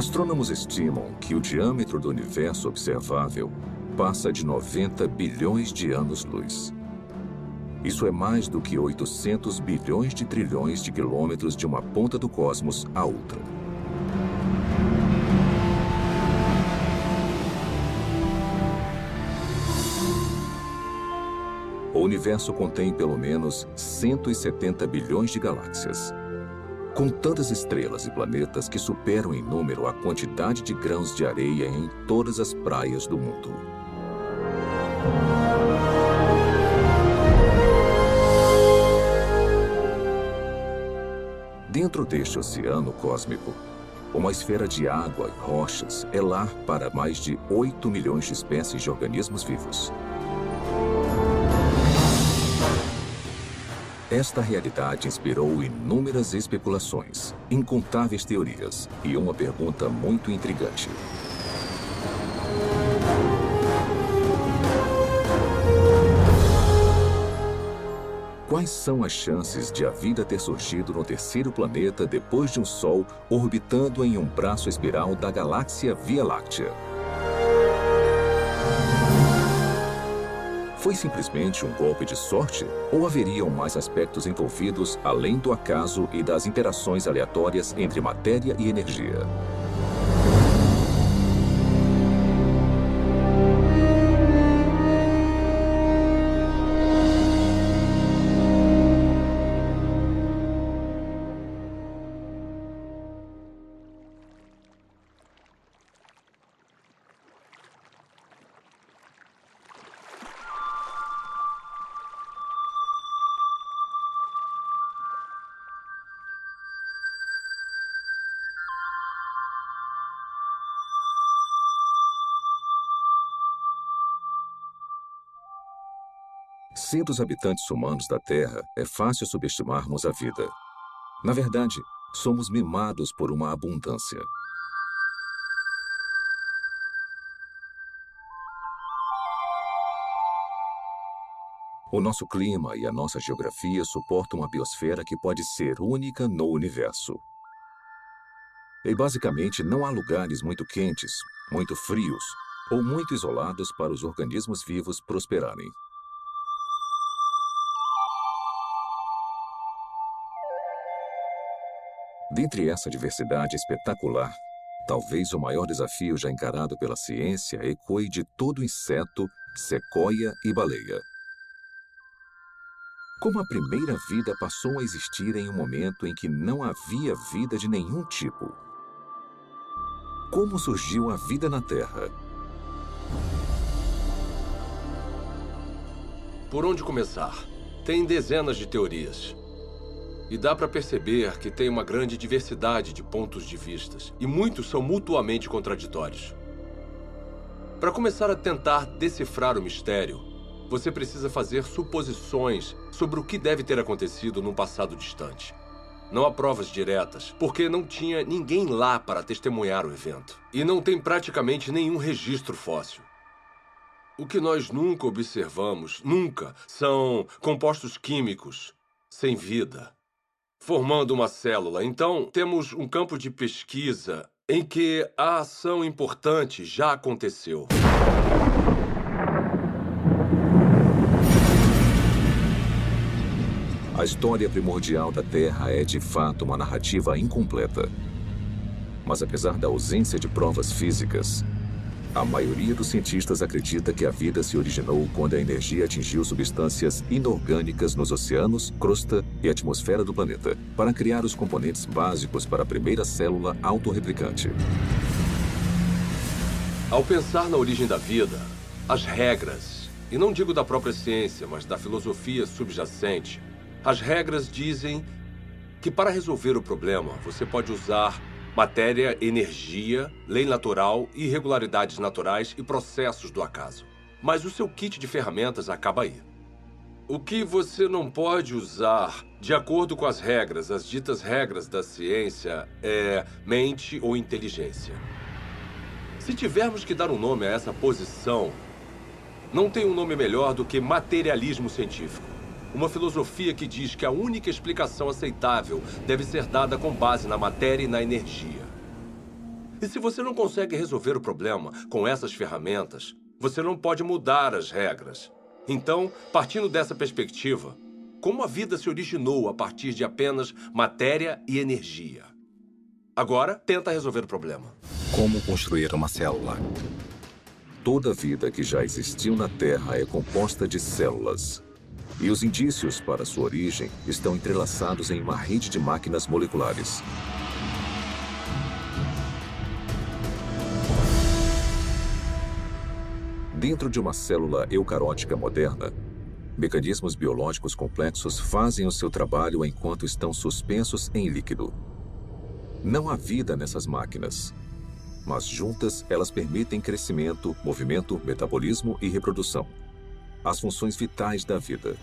Astrônomos estimam que o diâmetro do universo observável passa de 90 bilhões de anos-luz. Isso é mais do que 800 bilhões de trilhões de quilômetros de uma ponta do cosmos à outra. O universo contém pelo menos 170 bilhões de galáxias. Com tantas estrelas e planetas que superam em número a quantidade de grãos de areia em todas as praias do mundo. Dentro deste oceano cósmico, uma esfera de água e rochas é lar para mais de 8 milhões de espécies de organismos vivos. Esta realidade inspirou inúmeras especulações, incontáveis teorias e uma pergunta muito intrigante. Quais são as chances de a vida ter surgido no terceiro planeta depois de um Sol orbitando em um braço espiral da galáxia Via Láctea? Foi simplesmente um golpe de sorte? Ou haveriam mais aspectos envolvidos além do acaso e das interações aleatórias entre matéria e energia? Sendo os habitantes humanos da Terra, é fácil subestimarmos a vida. Na verdade, somos mimados por uma abundância. O nosso clima e a nossa geografia suportam uma biosfera que pode ser única no universo. E basicamente não há lugares muito quentes, muito frios ou muito isolados para os organismos vivos prosperarem. Dentre essa diversidade espetacular, talvez o maior desafio já encarado pela ciência ecoe de todo inseto, sequoia e baleia. Como a primeira vida passou a existir em um momento em que não havia vida de nenhum tipo? Como surgiu a vida na Terra? Por onde começar? Tem dezenas de teorias. E dá para perceber que tem uma grande diversidade de pontos de vistas, e muitos são mutuamente contraditórios. Para começar a tentar decifrar o mistério, você precisa fazer suposições sobre o que deve ter acontecido num passado distante. Não há provas diretas, porque não tinha ninguém lá para testemunhar o evento. E não tem praticamente nenhum registro fóssil. O que nós nunca observamos, nunca, são compostos químicos sem vida formando uma célula. Então, temos um campo de pesquisa em que a ação importante já aconteceu. A história primordial da Terra é, de fato, uma narrativa incompleta. Mas apesar da ausência de provas físicas, a maioria dos cientistas acredita que a vida se originou quando a energia atingiu substâncias inorgânicas nos oceanos, crosta e atmosfera do planeta, para criar os componentes básicos para a primeira célula autorreplicante. Ao pensar na origem da vida, as regras, e não digo da própria ciência, mas da filosofia subjacente, as regras dizem que para resolver o problema você pode usar matéria, energia, lei natural, irregularidades naturais e processos do acaso. Mas o seu kit de ferramentas acaba aí. O que você não pode usar, de acordo com as regras, as ditas regras da ciência, é mente ou inteligência. Se tivermos que dar um nome a essa posição, não tem um nome melhor do que materialismo científico. Uma filosofia que diz que a única explicação aceitável deve ser dada com base na matéria e na energia. E se você não consegue resolver o problema com essas ferramentas, você não pode mudar as regras. Então, partindo dessa perspectiva, como a vida se originou a partir de apenas matéria e energia? Agora, tenta resolver o problema. Como construir uma célula? Toda vida que já existiu na Terra é composta de células. E os indícios para sua origem estão entrelaçados em uma rede de máquinas moleculares. Dentro de uma célula eucarótica moderna, mecanismos biológicos complexos fazem o seu trabalho enquanto estão suspensos em líquido. Não há vida nessas máquinas, mas juntas elas permitem crescimento, movimento, metabolismo e reprodução as funções vitais da vida.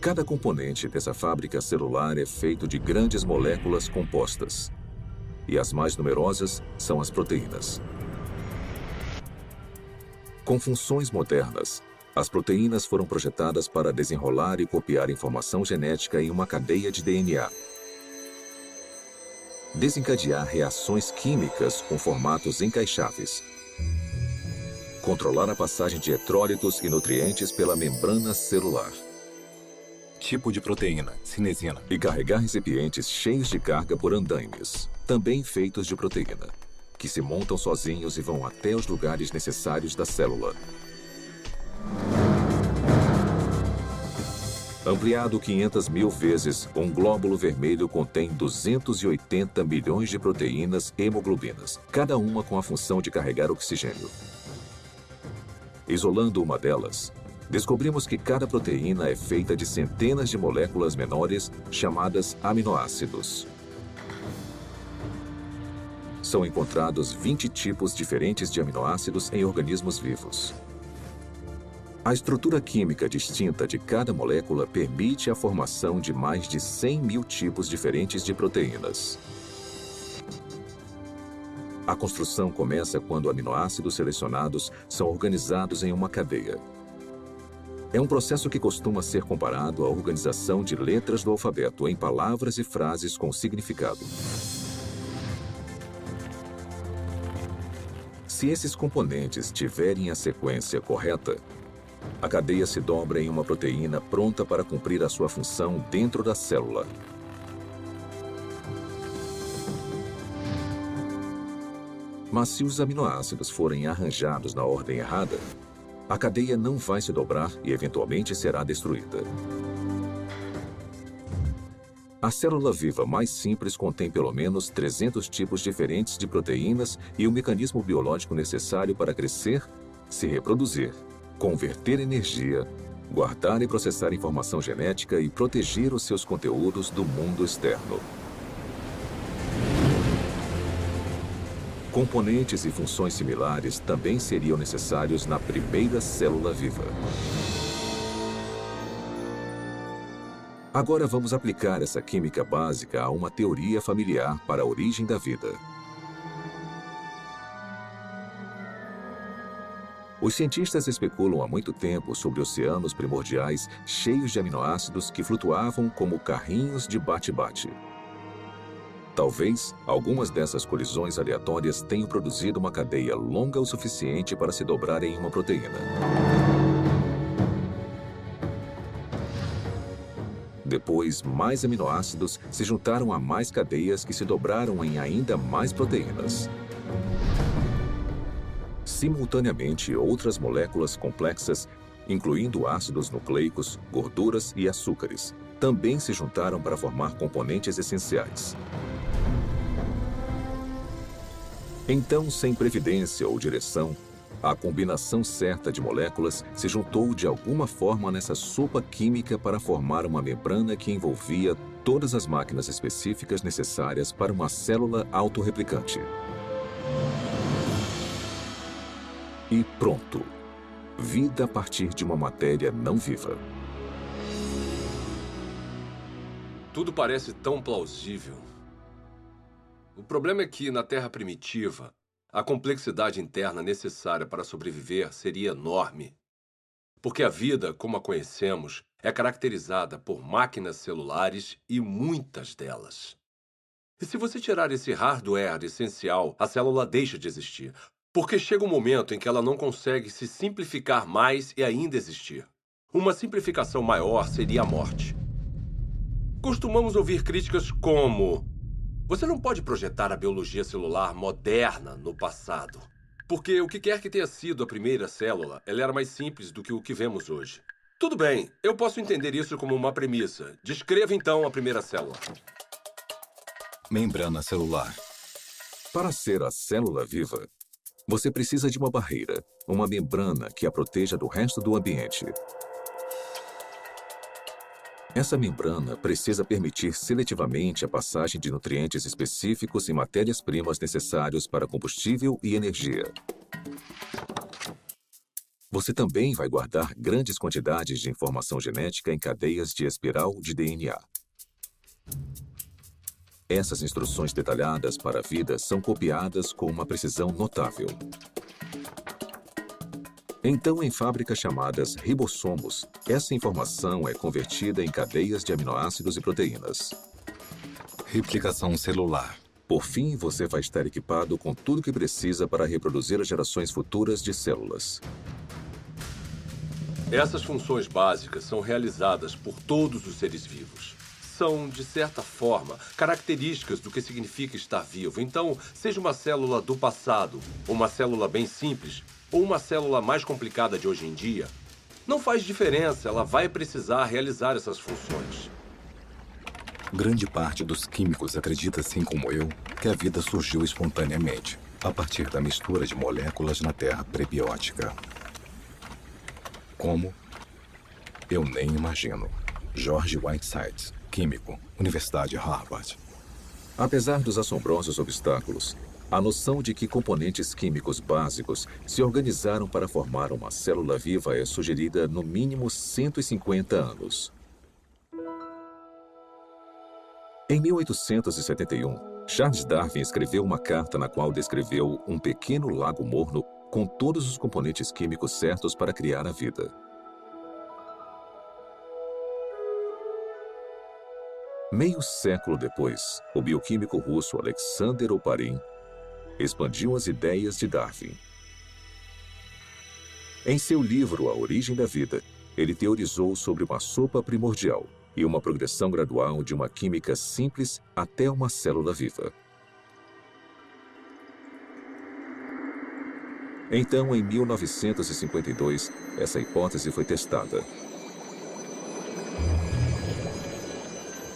Cada componente dessa fábrica celular é feito de grandes moléculas compostas e as mais numerosas são as proteínas. Com funções modernas, as proteínas foram projetadas para desenrolar e copiar informação genética em uma cadeia de DNA. Desencadear reações químicas com formatos encaixáveis. Controlar a passagem de eletrólitos e nutrientes pela membrana celular tipo de proteína, cinesina. E carregar recipientes cheios de carga por andaimes, também feitos de proteína, que se montam sozinhos e vão até os lugares necessários da célula. Ampliado 500 mil vezes, um glóbulo vermelho contém 280 milhões de proteínas hemoglobinas, cada uma com a função de carregar oxigênio. Isolando uma delas, descobrimos que cada proteína é feita de centenas de moléculas menores chamadas aminoácidos. São encontrados 20 tipos diferentes de aminoácidos em organismos vivos. A estrutura química distinta de cada molécula permite a formação de mais de 100 mil tipos diferentes de proteínas. A construção começa quando aminoácidos selecionados são organizados em uma cadeia. É um processo que costuma ser comparado à organização de letras do alfabeto em palavras e frases com significado. Se esses componentes tiverem a sequência correta, a cadeia se dobra em uma proteína pronta para cumprir a sua função dentro da célula. Mas se os aminoácidos forem arranjados na ordem errada, a cadeia não vai se dobrar e eventualmente será destruída. A célula viva mais simples contém pelo menos 300 tipos diferentes de proteínas e o mecanismo biológico necessário para crescer, se reproduzir, converter energia, guardar e processar informação genética e proteger os seus conteúdos do mundo externo. Componentes e funções similares também seriam necessários na primeira célula viva. Agora vamos aplicar essa química básica a uma teoria familiar para a origem da vida. Os cientistas especulam há muito tempo sobre oceanos primordiais cheios de aminoácidos que flutuavam como carrinhos de bate-bate. Talvez algumas dessas colisões aleatórias tenham produzido uma cadeia longa o suficiente para se dobrar em uma proteína. Depois, mais aminoácidos se juntaram a mais cadeias que se dobraram em ainda mais proteínas. Simultaneamente, outras moléculas complexas, incluindo ácidos nucleicos, gorduras e açúcares, também se juntaram para formar componentes essenciais. Então, sem previdência ou direção, a combinação certa de moléculas se juntou de alguma forma nessa sopa química para formar uma membrana que envolvia todas as máquinas específicas necessárias para uma célula autorreplicante. E pronto. Vida a partir de uma matéria não viva. Tudo parece tão plausível. O problema é que, na Terra primitiva, a complexidade interna necessária para sobreviver seria enorme. Porque a vida, como a conhecemos, é caracterizada por máquinas celulares e muitas delas. E se você tirar esse hardware essencial, a célula deixa de existir, porque chega um momento em que ela não consegue se simplificar mais e ainda existir. Uma simplificação maior seria a morte. Costumamos ouvir críticas como: você não pode projetar a biologia celular moderna no passado. Porque o que quer que tenha sido a primeira célula, ela era mais simples do que o que vemos hoje. Tudo bem, eu posso entender isso como uma premissa. Descreva então a primeira célula. Membrana celular. Para ser a célula viva, você precisa de uma barreira, uma membrana que a proteja do resto do ambiente. Essa membrana precisa permitir seletivamente a passagem de nutrientes específicos e matérias-primas necessários para combustível e energia. Você também vai guardar grandes quantidades de informação genética em cadeias de espiral de DNA. Essas instruções detalhadas para a vida são copiadas com uma precisão notável. Então, em fábricas chamadas ribossomos, essa informação é convertida em cadeias de aminoácidos e proteínas. Replicação celular. Por fim, você vai estar equipado com tudo o que precisa para reproduzir as gerações futuras de células. Essas funções básicas são realizadas por todos os seres vivos. São, de certa forma, características do que significa estar vivo. Então, seja uma célula do passado uma célula bem simples, ou uma célula mais complicada de hoje em dia, não faz diferença, ela vai precisar realizar essas funções. Grande parte dos químicos acredita, assim como eu, que a vida surgiu espontaneamente, a partir da mistura de moléculas na terra prebiótica. Como? Eu nem imagino. George Whiteside, químico, Universidade Harvard. Apesar dos assombrosos obstáculos, a noção de que componentes químicos básicos se organizaram para formar uma célula viva é sugerida no mínimo 150 anos. Em 1871, Charles Darwin escreveu uma carta na qual descreveu um pequeno lago morno com todos os componentes químicos certos para criar a vida. Meio século depois, o bioquímico russo Alexander Oparin expandiu as ideias de Darwin. Em seu livro A Origem da Vida, ele teorizou sobre uma sopa primordial e uma progressão gradual de uma química simples até uma célula viva. Então, em 1952, essa hipótese foi testada.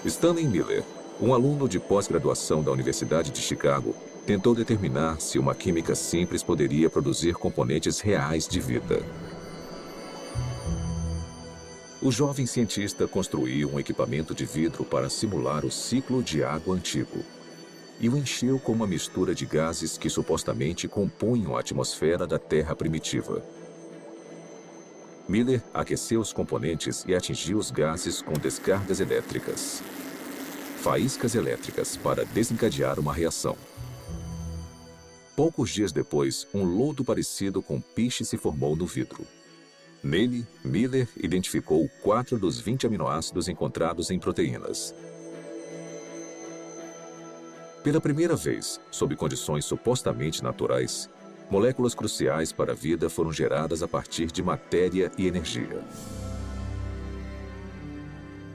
Stanley Miller, um aluno de pós-graduação da Universidade de Chicago, tentou determinar se uma química simples poderia produzir componentes reais de vida. O jovem cientista construiu um equipamento de vidro para simular o ciclo de água antigo e o encheu com uma mistura de gases que supostamente compunham a atmosfera da Terra primitiva. Miller aqueceu os componentes e atingiu os gases com descargas elétricas. Faíscas elétricas para desencadear uma reação. Poucos dias depois, um lodo parecido com piche se formou no vidro. Nele, Miller identificou quatro dos 20 aminoácidos encontrados em proteínas. Pela primeira vez, sob condições supostamente naturais, moléculas cruciais para a vida foram geradas a partir de matéria e energia.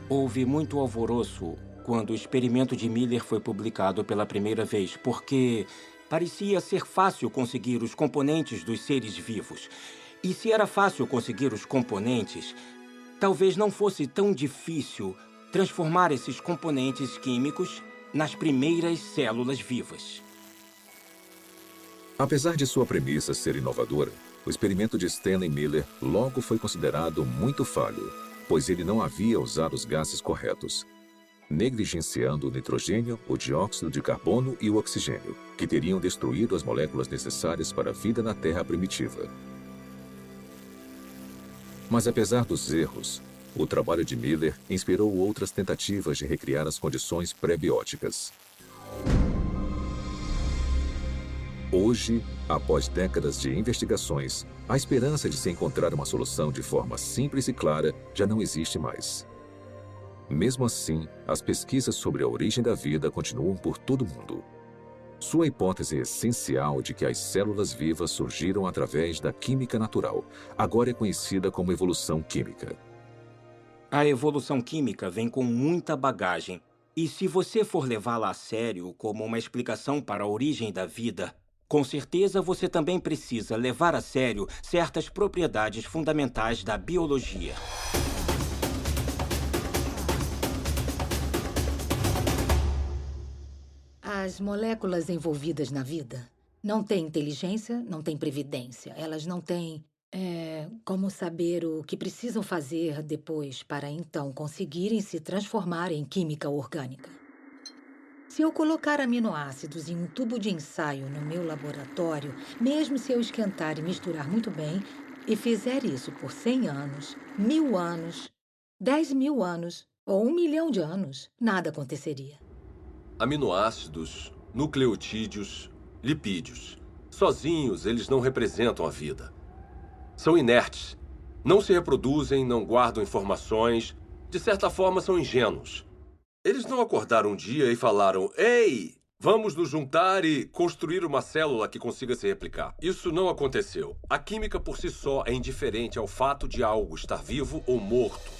Houve muito alvoroço quando o experimento de Miller foi publicado pela primeira vez, porque parecia ser fácil conseguir os componentes dos seres vivos. E se era fácil conseguir os componentes, talvez não fosse tão difícil transformar esses componentes químicos nas primeiras células vivas. Apesar de sua premissa ser inovadora, o experimento de Stanley Miller logo foi considerado muito falho, pois ele não havia usado os gases corretos, negligenciando o nitrogênio, o dióxido de carbono e o oxigênio, que teriam destruído as moléculas necessárias para a vida na Terra primitiva. Mas apesar dos erros, o trabalho de Miller inspirou outras tentativas de recriar as condições pré-bióticas. Hoje, após décadas de investigações, A esperança de se encontrar uma solução de forma simples e clara já não existe mais. Mesmo assim, as pesquisas sobre a origem da vida continuam por todo o mundo. Sua hipótese essencial de que as células vivas surgiram através da química natural agora é conhecida como evolução química. A evolução química vem com muita bagagem. E se você for levá-la a sério como uma explicação para a origem da vida, com certeza você também precisa levar a sério certas propriedades fundamentais da biologia. As moléculas envolvidas na vida não têm inteligência, não têm previdência. Elas não têm é, como saber o que precisam fazer depois para então conseguirem se transformar em química orgânica. Se eu colocar aminoácidos em um tubo de ensaio no meu laboratório, mesmo se eu esquentar e misturar muito bem, e fizer isso por 100 anos, mil anos, 10 mil anos ou um milhão de anos, nada aconteceria aminoácidos, nucleotídeos, lipídios. Sozinhos, eles não representam a vida. São inertes. Não se reproduzem, não guardam informações. De certa forma, são ingênuos. Eles não acordaram um dia e falaram: Ei, vamos nos juntar e construir uma célula que consiga se replicar. Isso não aconteceu. A química por si só é indiferente ao fato de algo estar vivo ou morto.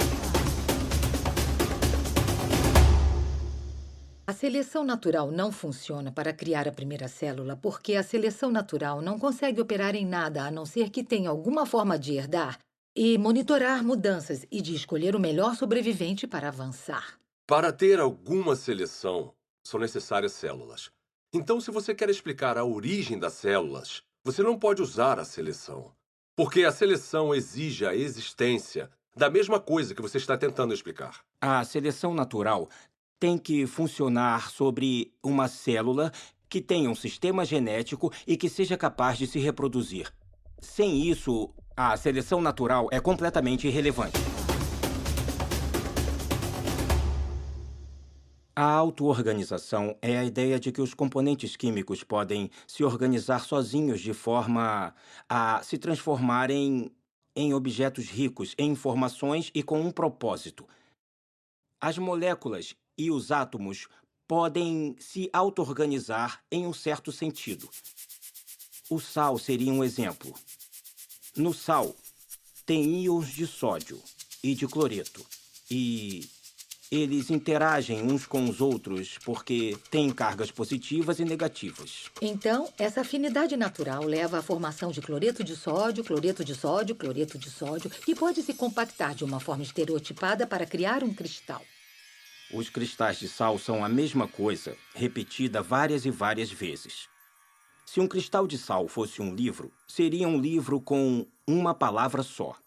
A seleção natural não funciona para criar a primeira célula porque a seleção natural não consegue operar em nada a não ser que tenha alguma forma de herdar e monitorar mudanças e de escolher o melhor sobrevivente para avançar. Para ter alguma seleção, são necessárias células. Então, se você quer explicar a origem das células, você não pode usar a seleção. Porque a seleção exige a existência da mesma coisa que você está tentando explicar. A seleção natural tem que funcionar sobre uma célula que tenha um sistema genético e que seja capaz de se reproduzir. Sem isso, a seleção natural é completamente irrelevante. A autoorganização é a ideia de que os componentes químicos podem se organizar sozinhos de forma a se transformarem em objetos ricos em informações e com um propósito. As moléculas e os átomos podem se auto-organizar em um certo sentido. O sal seria um exemplo. No sal, tem íons de sódio e de cloreto. E eles interagem uns com os outros porque têm cargas positivas e negativas. Então, essa afinidade natural leva à formação de cloreto de sódio, cloreto de sódio, cloreto de sódio, que pode se compactar de uma forma estereotipada para criar um cristal. Os cristais de sal são a mesma coisa, repetida várias e várias vezes. Se um cristal de sal fosse um livro, seria um livro com uma palavra só.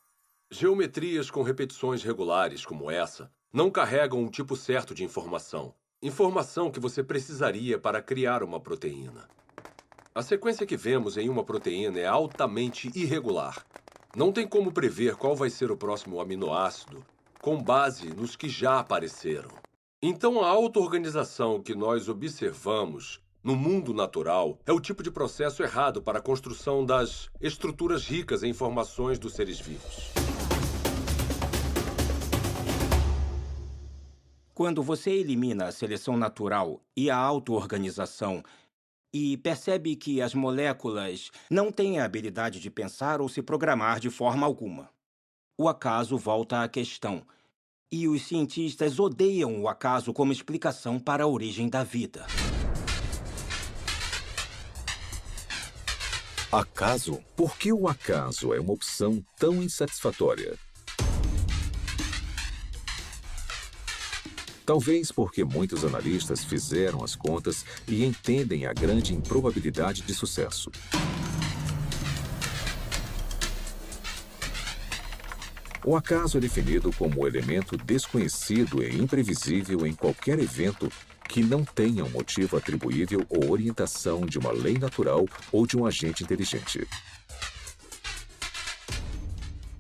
Geometrias com repetições regulares, como essa, não carregam um tipo certo de informação. Informação que você precisaria para criar uma proteína. A sequência que vemos em uma proteína é altamente irregular. Não tem como prever qual vai ser o próximo aminoácido com base nos que já apareceram. Então, a auto-organização que nós observamos no mundo natural é o tipo de processo errado para a construção das estruturas ricas em informações dos seres vivos. Quando você elimina a seleção natural e a auto-organização e percebe que as moléculas não têm a habilidade de pensar ou se programar de forma alguma, o acaso volta à questão e os cientistas odeiam o acaso como explicação para a origem da vida. Acaso? Por que o acaso é uma opção tão insatisfatória? Talvez porque muitos analistas fizeram as contas e entendem a grande improbabilidade de sucesso. O acaso é definido como elemento desconhecido e imprevisível em qualquer evento que não tenha um motivo atribuível ou orientação de uma lei natural ou de um agente inteligente.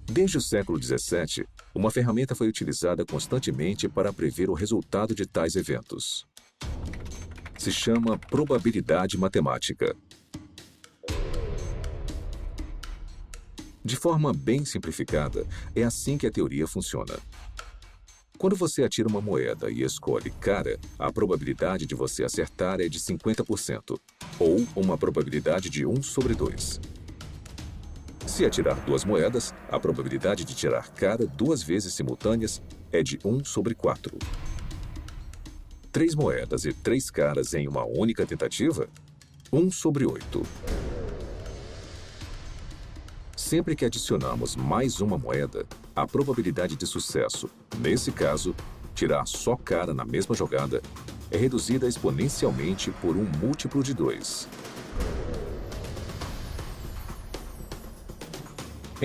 Desde o século XVII, uma ferramenta foi utilizada constantemente para prever o resultado de tais eventos. Se chama probabilidade matemática. De forma bem simplificada, é assim que a teoria funciona. Quando você atira uma moeda e escolhe cara, a probabilidade de você acertar é de 50%, ou uma probabilidade de 1 sobre 2. Se atirar duas moedas, a probabilidade de tirar cara duas vezes simultâneas é de 1 sobre 4. Três moedas e três caras em uma única tentativa? 1 sobre 8. Sempre que adicionamos mais uma moeda, a probabilidade de sucesso, nesse caso, tirar só cara na mesma jogada, é reduzida exponencialmente por um múltiplo de 2.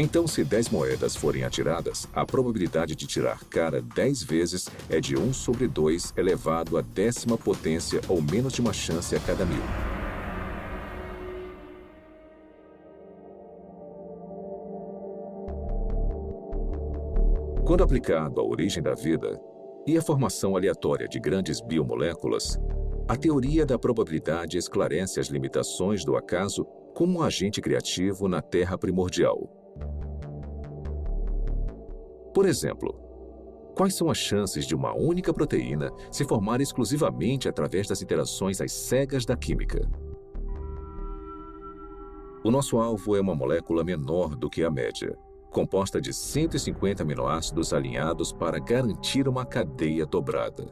Então, se 10 moedas forem atiradas, a probabilidade de tirar cara 10 vezes é de 1 sobre 2 elevado à décima potência ou menos de uma chance a cada mil. Quando aplicado à origem da vida e à formação aleatória de grandes biomoléculas, a teoria da probabilidade esclarece as limitações do acaso como um agente criativo na Terra primordial. Por exemplo, quais são as chances de uma única proteína se formar exclusivamente através das interações às cegas da química? O nosso alvo é uma molécula menor do que a média, composta de 150 aminoácidos alinhados para garantir uma cadeia dobrada.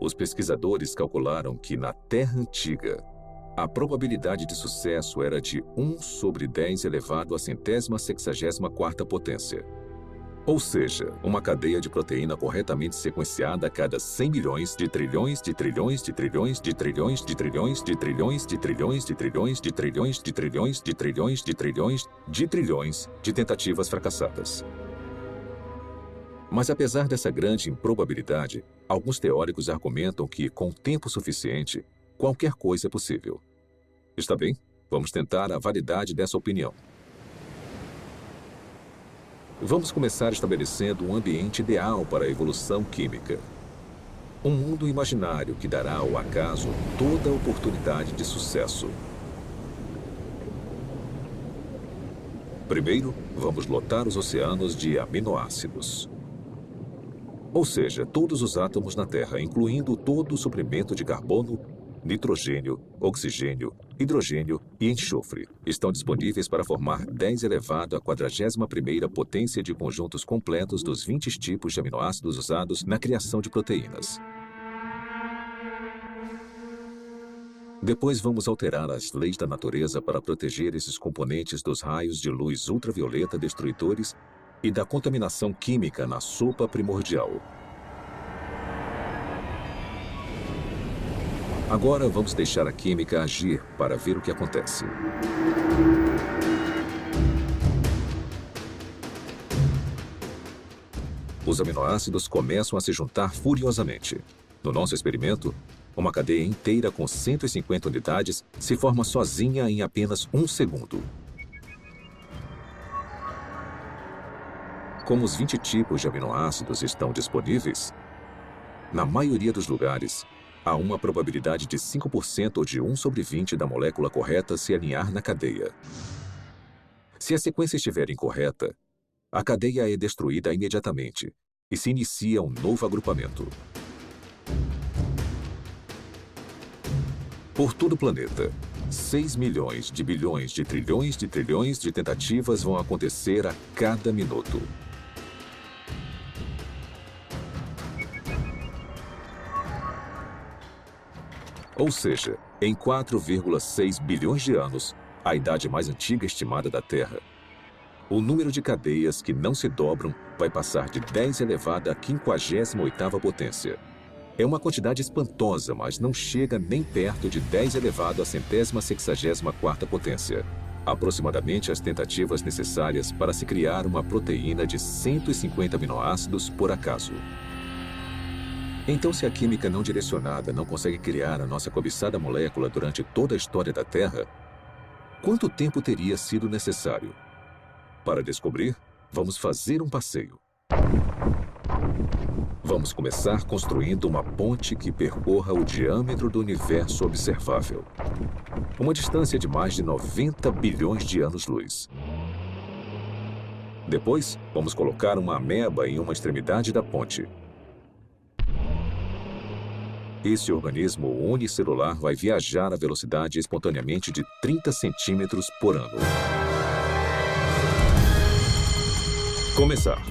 Os pesquisadores calcularam que na Terra Antiga, a probabilidade de sucesso era de 1 sobre 10 elevado à centésima sexagésima quarta potência. Ou seja, uma cadeia de proteína corretamente sequenciada a cada 100 milhões de trilhões de trilhões de trilhões de trilhões de trilhões de trilhões de trilhões de trilhões de trilhões de trilhões de trilhões de trilhões de trilhões de tentativas fracassadas. Mas apesar dessa grande improbabilidade, alguns teóricos argumentam que, com tempo suficiente, qualquer coisa é possível. Está bem? Vamos tentar a validade dessa opinião. Vamos começar estabelecendo um ambiente ideal para a evolução química. Um mundo imaginário que dará ao acaso toda a oportunidade de sucesso. Primeiro, vamos lotar os oceanos de aminoácidos. Ou seja, todos os átomos na Terra, incluindo todo o suprimento de carbono, nitrogênio, oxigênio, hidrogênio e enxofre estão disponíveis para formar 10 elevado à 41ª potência de conjuntos completos dos 20 tipos de aminoácidos usados na criação de proteínas. Depois vamos alterar as leis da natureza para proteger esses componentes dos raios de luz ultravioleta destruidores e da contaminação química na sopa primordial. Agora vamos deixar a química agir para ver o que acontece. Os aminoácidos começam a se juntar furiosamente. No nosso experimento, uma cadeia inteira com 150 unidades se forma sozinha em apenas um segundo. Como os 20 tipos de aminoácidos estão disponíveis, na maioria dos lugares, há uma probabilidade de 5% ou de 1 sobre 20 da molécula correta se alinhar na cadeia. Se a sequência estiver incorreta, a cadeia é destruída imediatamente e se inicia um novo agrupamento. Por todo o planeta, 6 milhões de bilhões de trilhões de trilhões de tentativas vão acontecer a cada minuto. Ou seja, em 4,6 bilhões de anos, a idade mais antiga estimada da Terra, o número de cadeias que não se dobram vai passar de 10 elevada à 58ª potência. É uma quantidade espantosa, mas não chega nem perto de 10 elevado à centésima sexagésima quarta potência. Aproximadamente as tentativas necessárias para se criar uma proteína de 150 aminoácidos por acaso. Então, se a química não direcionada não consegue criar a nossa cobiçada molécula durante toda a história da Terra, quanto tempo teria sido necessário? Para descobrir, vamos fazer um passeio. Vamos começar construindo uma ponte que percorra o diâmetro do universo observável. Uma distância de mais de 90 bilhões de anos-luz. Depois, vamos colocar uma ameba em uma extremidade da ponte. Esse organismo unicelular vai viajar a velocidade espontaneamente de 30 centímetros por ano. Começar.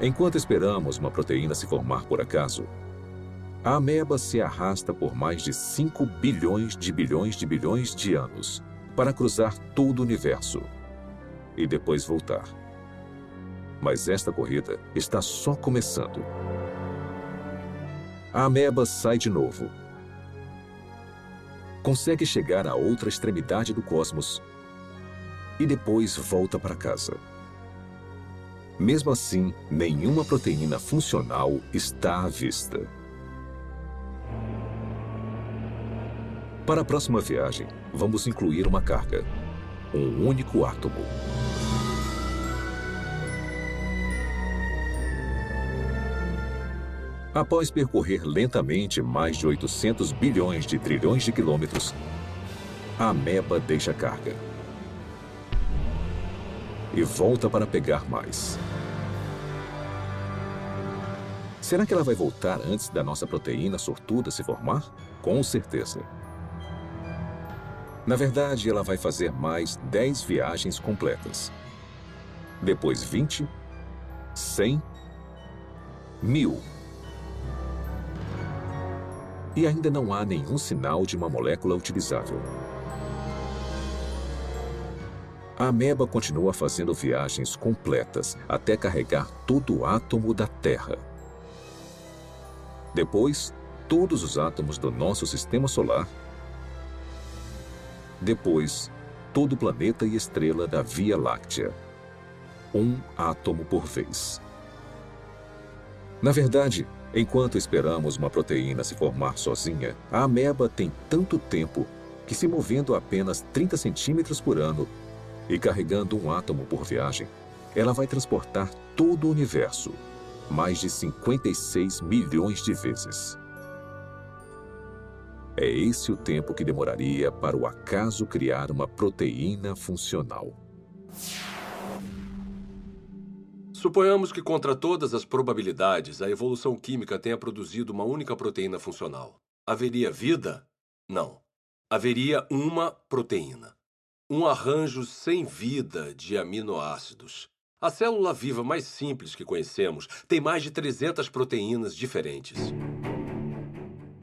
Enquanto esperamos uma proteína se formar por acaso, a ameba se arrasta por mais de 5 bilhões de bilhões de bilhões de anos para cruzar todo o universo e depois voltar. Mas esta corrida está só começando. A ameba sai de novo. Consegue chegar à outra extremidade do cosmos e depois volta para casa. Mesmo assim, nenhuma proteína funcional está à vista. Para a próxima viagem, vamos incluir uma carga. Um único átomo. Após percorrer lentamente mais de 800 bilhões de trilhões de quilômetros, a ameba deixa carga e volta para pegar mais. Será que ela vai voltar antes da nossa proteína sortuda se formar? Com certeza. Na verdade, ela vai fazer mais 10 viagens completas. Depois 20, 100, mil. E ainda não há nenhum sinal de uma molécula utilizável. A ameba continua fazendo viagens completas até carregar todo o átomo da Terra. Depois, todos os átomos do nosso sistema solar. Depois, todo o planeta e estrela da Via Láctea. Um átomo por vez. Na verdade, enquanto esperamos uma proteína se formar sozinha, a ameba tem tanto tempo que, se movendo apenas 30 centímetros por ano, e carregando um átomo por viagem, ela vai transportar todo o universo, mais de 56 milhões de vezes. É esse o tempo que demoraria para o acaso criar uma proteína funcional. Suponhamos que, contra todas as probabilidades, a evolução química tenha produzido uma única proteína funcional. Haveria vida? Não. Haveria uma proteína um arranjo sem vida de aminoácidos. A célula viva mais simples que conhecemos tem mais de 300 proteínas diferentes.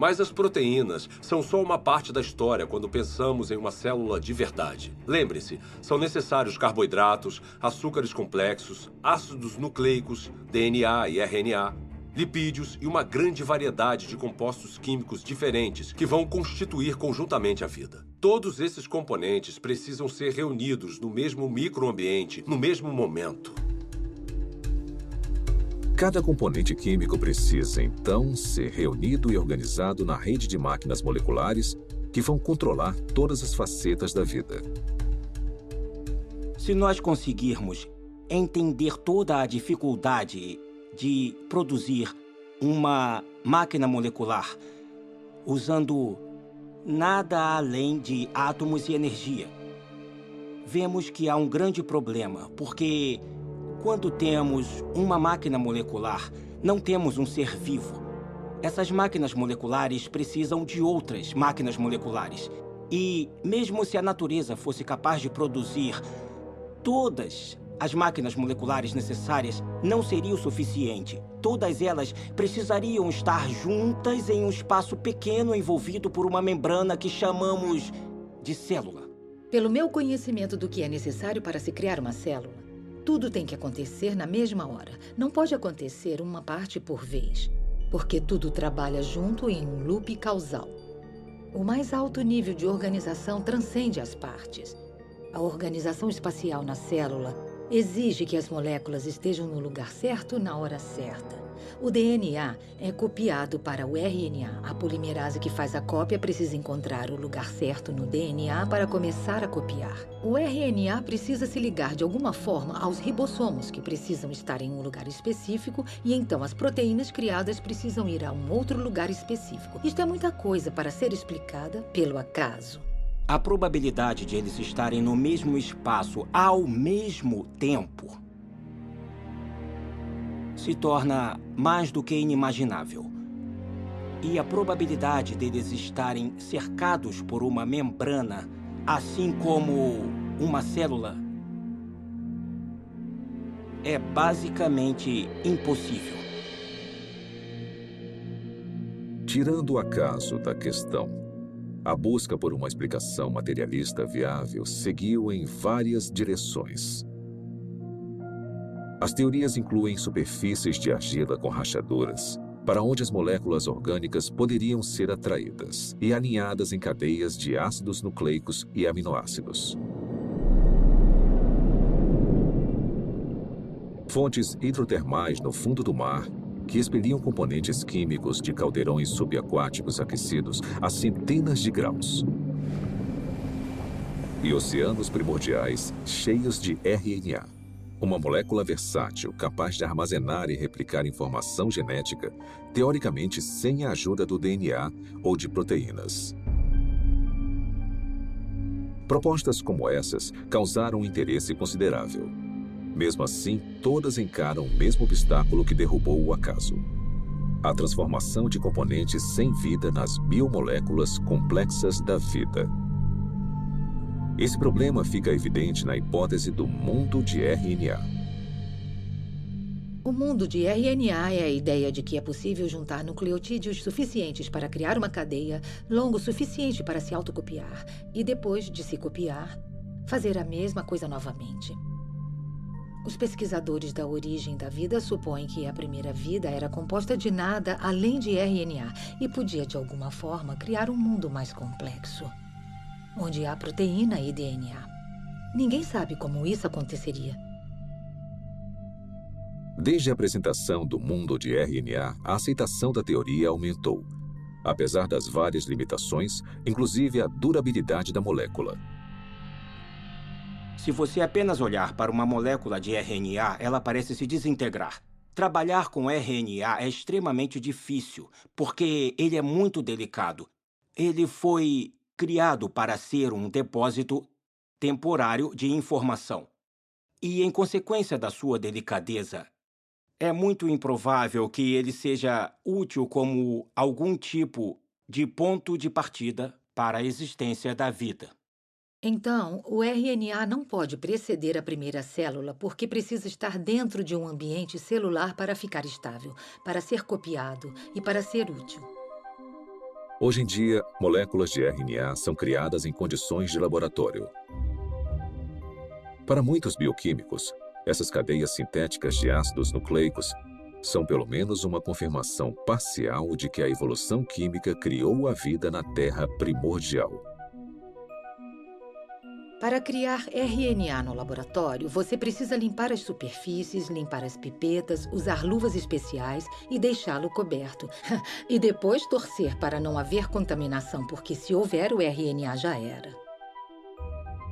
Mas as proteínas são só uma parte da história quando pensamos em uma célula de verdade. Lembre-se, são necessários carboidratos, açúcares complexos, ácidos nucleicos, DNA e RNA, lipídios e uma grande variedade de compostos químicos diferentes que vão constituir conjuntamente a vida. Todos esses componentes precisam ser reunidos no mesmo microambiente, no mesmo momento. Cada componente químico precisa, então, ser reunido e organizado na rede de máquinas moleculares que vão controlar todas as facetas da vida. Se nós conseguirmos entender toda a dificuldade de produzir uma máquina molecular usando nada além de átomos e energia. Vemos que há um grande problema, porque quando temos uma máquina molecular, não temos um ser vivo. Essas máquinas moleculares precisam de outras máquinas moleculares. E mesmo se a natureza fosse capaz de produzir todas as máquinas moleculares necessárias não seria o suficiente. Todas elas precisariam estar juntas em um espaço pequeno envolvido por uma membrana que chamamos de célula. Pelo meu conhecimento do que é necessário para se criar uma célula, tudo tem que acontecer na mesma hora. Não pode acontecer uma parte por vez, porque tudo trabalha junto em um loop causal. O mais alto nível de organização transcende as partes. A organização espacial na célula exige que as moléculas estejam no lugar certo na hora certa. O DNA é copiado para o RNA. A polimerase que faz a cópia precisa encontrar o lugar certo no DNA para começar a copiar. O RNA precisa se ligar de alguma forma aos ribossomos, que precisam estar em um lugar específico, e então as proteínas criadas precisam ir a um outro lugar específico. Isto é muita coisa para ser explicada pelo acaso. A probabilidade de eles estarem no mesmo espaço ao mesmo tempo se torna mais do que inimaginável. E a probabilidade deles estarem cercados por uma membrana, assim como uma célula, é basicamente impossível. Tirando o acaso da questão, a busca por uma explicação materialista viável seguiu em várias direções. As teorias incluem superfícies de argila com rachaduras, para onde as moléculas orgânicas poderiam ser atraídas e alinhadas em cadeias de ácidos nucleicos e aminoácidos. Fontes hidrotermais no fundo do mar que expeliam componentes químicos de caldeirões subaquáticos aquecidos a centenas de graus. E oceanos primordiais cheios de RNA. Uma molécula versátil capaz de armazenar e replicar informação genética, teoricamente sem a ajuda do DNA ou de proteínas. Propostas como essas causaram um interesse considerável. Mesmo assim, todas encaram o mesmo obstáculo que derrubou o acaso: a transformação de componentes sem vida nas biomoléculas complexas da vida. Esse problema fica evidente na hipótese do mundo de RNA. O mundo de RNA é a ideia de que é possível juntar nucleotídeos suficientes para criar uma cadeia longo suficiente para se autocopiar e, depois de se copiar, fazer a mesma coisa novamente. Os pesquisadores da origem da vida supõem que a primeira vida era composta de nada além de RNA e podia, de alguma forma, criar um mundo mais complexo onde há proteína e DNA. Ninguém sabe como isso aconteceria. Desde a apresentação do mundo de RNA, a aceitação da teoria aumentou, apesar das várias limitações, inclusive a durabilidade da molécula. Se você apenas olhar para uma molécula de RNA, ela parece se desintegrar. Trabalhar com RNA é extremamente difícil, porque ele é muito delicado. Ele foi criado para ser um depósito temporário de informação. E, em consequência da sua delicadeza, é muito improvável que ele seja útil como algum tipo de ponto de partida para a existência da vida. Então, o RNA não pode preceder a primeira célula porque precisa estar dentro de um ambiente celular para ficar estável, para ser copiado e para ser útil. Hoje em dia, moléculas de RNA são criadas em condições de laboratório. Para muitos bioquímicos, essas cadeias sintéticas de ácidos nucleicos são pelo menos uma confirmação parcial de que a evolução química criou a vida na Terra primordial. Para criar RNA no laboratório, você precisa limpar as superfícies, limpar as pipetas, usar luvas especiais e deixá-lo coberto. e depois torcer para não haver contaminação, porque se houver, o RNA já era.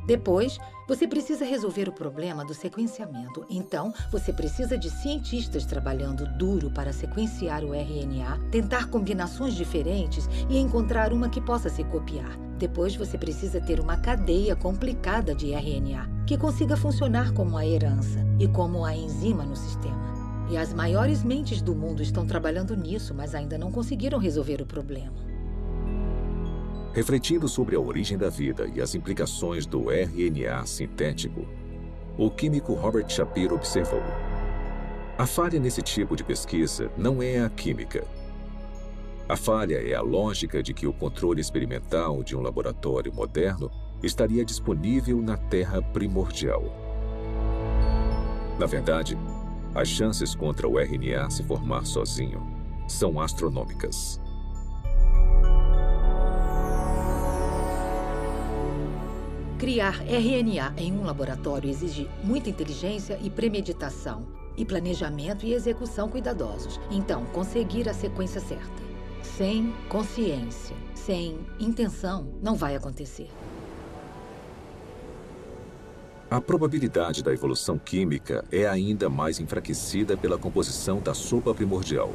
Depois, você precisa resolver o problema do sequenciamento. Então, você precisa de cientistas trabalhando duro para sequenciar o RNA, tentar combinações diferentes e encontrar uma que possa se copiar. Depois, você precisa ter uma cadeia complicada de RNA que consiga funcionar como a herança e como a enzima no sistema. E as maiores mentes do mundo estão trabalhando nisso, mas ainda não conseguiram resolver o problema. Refletindo sobre a origem da vida e as implicações do RNA sintético, o químico Robert Shapiro observou: a falha nesse tipo de pesquisa não é a química. A falha é a lógica de que o controle experimental de um laboratório moderno estaria disponível na Terra primordial. Na verdade, as chances contra o RNA se formar sozinho são astronômicas. Criar RNA em um laboratório exige muita inteligência e premeditação, e planejamento e execução cuidadosos. Então, conseguir a sequência certa. Sem consciência, sem intenção, não vai acontecer. A probabilidade da evolução química é ainda mais enfraquecida pela composição da sopa primordial.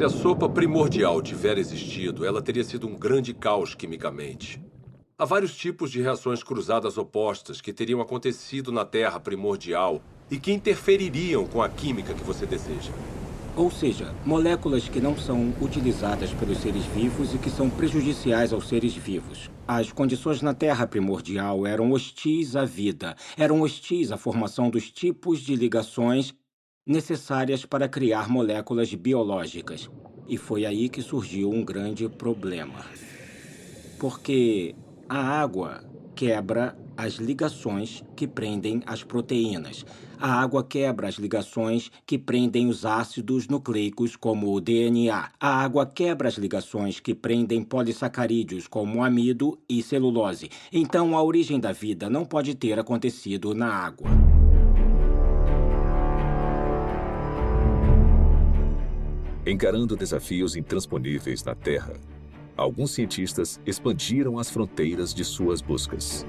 Se a sopa primordial tiver existido, ela teria sido um grande caos quimicamente. Há vários tipos de reações cruzadas opostas que teriam acontecido na Terra primordial e que interfeririam com a química que você deseja. Ou seja, moléculas que não são utilizadas pelos seres vivos e que são prejudiciais aos seres vivos. As condições na Terra primordial eram hostis à vida, eram hostis à formação dos tipos de ligações necessárias para criar moléculas biológicas. E foi aí que surgiu um grande problema. Porque a água quebra as ligações que prendem as proteínas. A água quebra as ligações que prendem os ácidos nucleicos, como o DNA. A água quebra as ligações que prendem polissacarídeos, como amido e celulose. Então, a origem da vida não pode ter acontecido na água. Encarando desafios intransponíveis na Terra, alguns cientistas expandiram as fronteiras de suas buscas.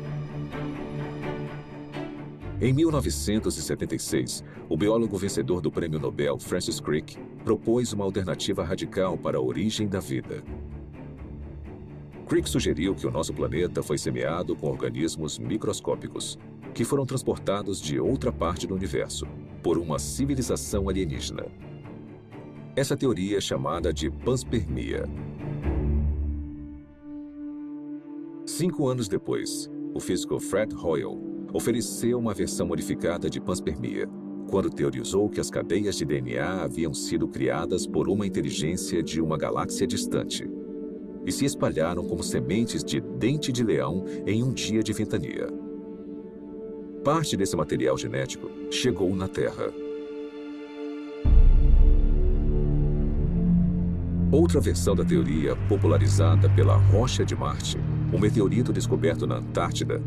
Em 1976, o biólogo vencedor do Prêmio Nobel Francis Crick propôs uma alternativa radical para a origem da vida. Crick sugeriu que o nosso planeta foi semeado com organismos microscópicos, que foram transportados de outra parte do universo por uma civilização alienígena. Essa teoria é chamada de panspermia. Cinco anos depois, o físico Fred Hoyle ofereceu uma versão modificada de panspermia, quando teorizou que as cadeias de DNA haviam sido criadas por uma inteligência de uma galáxia distante e se espalharam como sementes de dente de leão em um dia de ventania. Parte desse material genético chegou na Terra. Outra versão da teoria, popularizada pela Rocha de Marte, um meteorito descoberto na Antártida,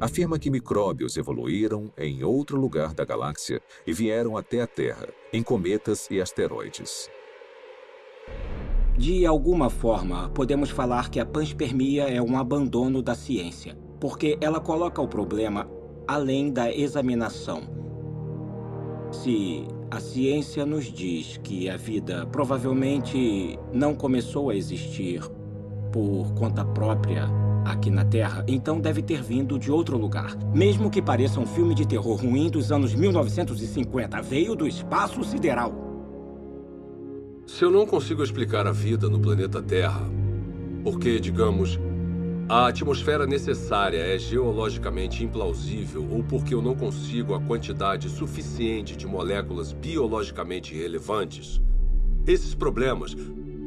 afirma que micróbios evoluíram em outro lugar da galáxia e vieram até a Terra, em cometas e asteroides. De alguma forma, podemos falar que a panspermia é um abandono da ciência, porque ela coloca o problema além da examinação. Se a ciência nos diz que a vida provavelmente não começou a existir por conta própria aqui na Terra, então deve ter vindo de outro lugar. Mesmo que pareça um filme de terror ruim dos anos 1950, veio do espaço sideral. Se eu não consigo explicar a vida no planeta Terra, porque, digamos, a atmosfera necessária é geologicamente implausível ou porque eu não consigo a quantidade suficiente de moléculas biologicamente relevantes, esses problemas